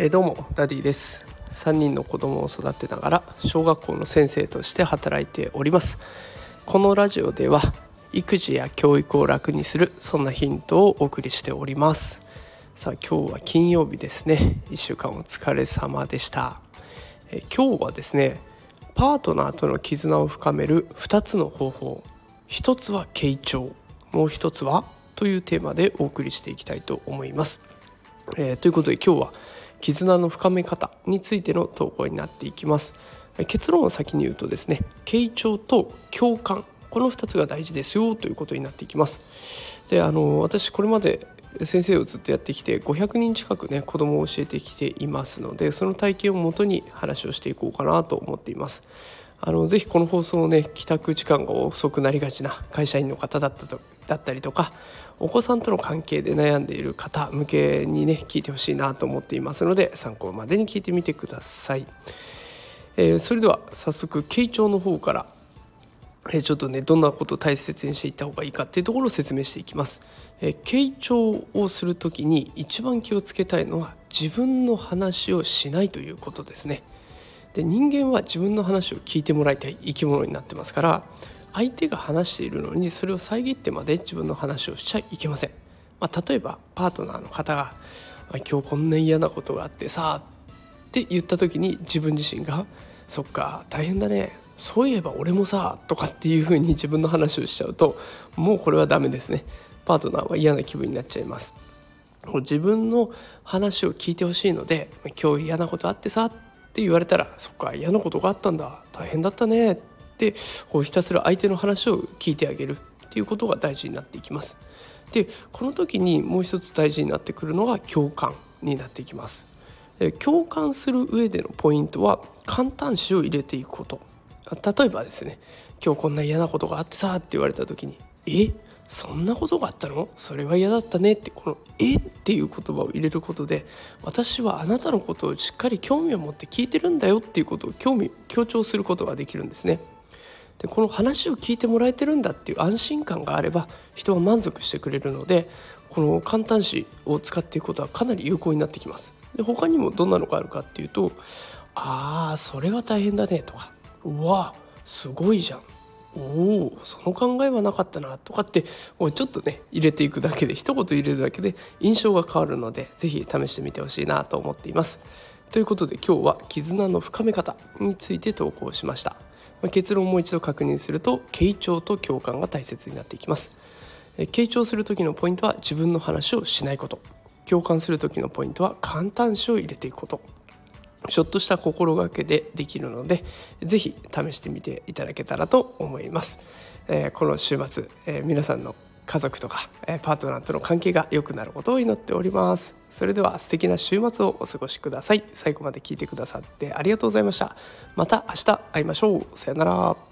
えー、どうもダディです。3人の子供を育てながら小学校の先生として働いております。このラジオでは育児や教育を楽にするそんなヒントをお送りしております。さあ今日は金曜日ですね。1週間お疲れ様でした。え今日はですねパートナーとの絆を深める2つの方法。1つは傾聴。もう1つはというテーマでお送りしていきたいと思います、えー、ということで今日は絆の深め方についての投稿になっていきます。結論を先に言うとですね傾聴と共感。この2つが大事ですよということになっていきます。であの私これまで先生をずっとやってきて500人近くね子供を教えてきていますのでその体験をもとに話をしていこうかなと思っています。あのぜひこの放送をね帰宅時間が遅くなりがちな会社員の方だったとだったりとかお子さんとの関係で悩んでいる方向けにね聞いてほしいなと思っていますので参考までに聞いてみてください、えー、それでは早速傾聴の方からえちょっとねどんなことを大切にしていった方がいいかっていうところを説明していきます。え傾聴をする時に一番気をつけたいのは自分の話をしないということですね。で人間は自分の話を聞いてもらいたい生き物になってますから相手が話しているのにそれを遮ってまで自分の話をしちゃいけません。まあ、例えばパートナーの方が「今日こんな嫌なことがあってさ」って言った時に自分自身が「そっか大変だねそういえば俺もさ」とかっていうふうに自分の話をしちゃうともうこれはダメですね。パートナーは嫌な気分になっちゃいます。自分の話を聞いてほしいので「今日嫌なことあってさ」って言われたら「そっか嫌なことがあったんだ大変だったね」ってこうひたすら相手の話を聞いてあげるっていうことが大事になっていきます。でこの時にもう一つ大事になってくるのが共感になっていきます。共感する上でのポイントは簡単詞を入れていくこと例えばですね「今日こんな嫌なことがあってさ」って言われた時に「えそんなことがあったの？それは嫌だったねってこの「え？っ?」ていう言葉を入れることで私はあなたのことをしっかり興味を持って聞いてるんだよっていうことを興味強調することができるんですね。でこの話を聞いてもらえてるんだっていう安心感があれば人は満足してくれるのでこの簡単詞を使っていくことはかなり有効になってきます。で他にもどんなのがあるかっていうと「ああそれは大変だね」とか「うわすごいじゃん」おおその考えはなかったなとかってちょっとね入れていくだけで一言入れるだけで印象が変わるので是非試してみてほしいなと思っています。ということで今日は絆の深め方について投稿しました。ま結論をもう一度確認すると傾聴と共感が大切になっていきます。傾聴する時のポイントは自分の話をしないこと。共感する時のポイントは簡単詞を入れていくこと。ちょっとした心がけでできるので是非試してみていただけたらと思います、え、この週末、え、皆さんの家族とか、えー、パートナーとの関係が良くなることを祈っております。それでは素敵な週末をお過ごしください。最後まで聞いてくださってありがとうございました。また明日会いましょう。さよなら。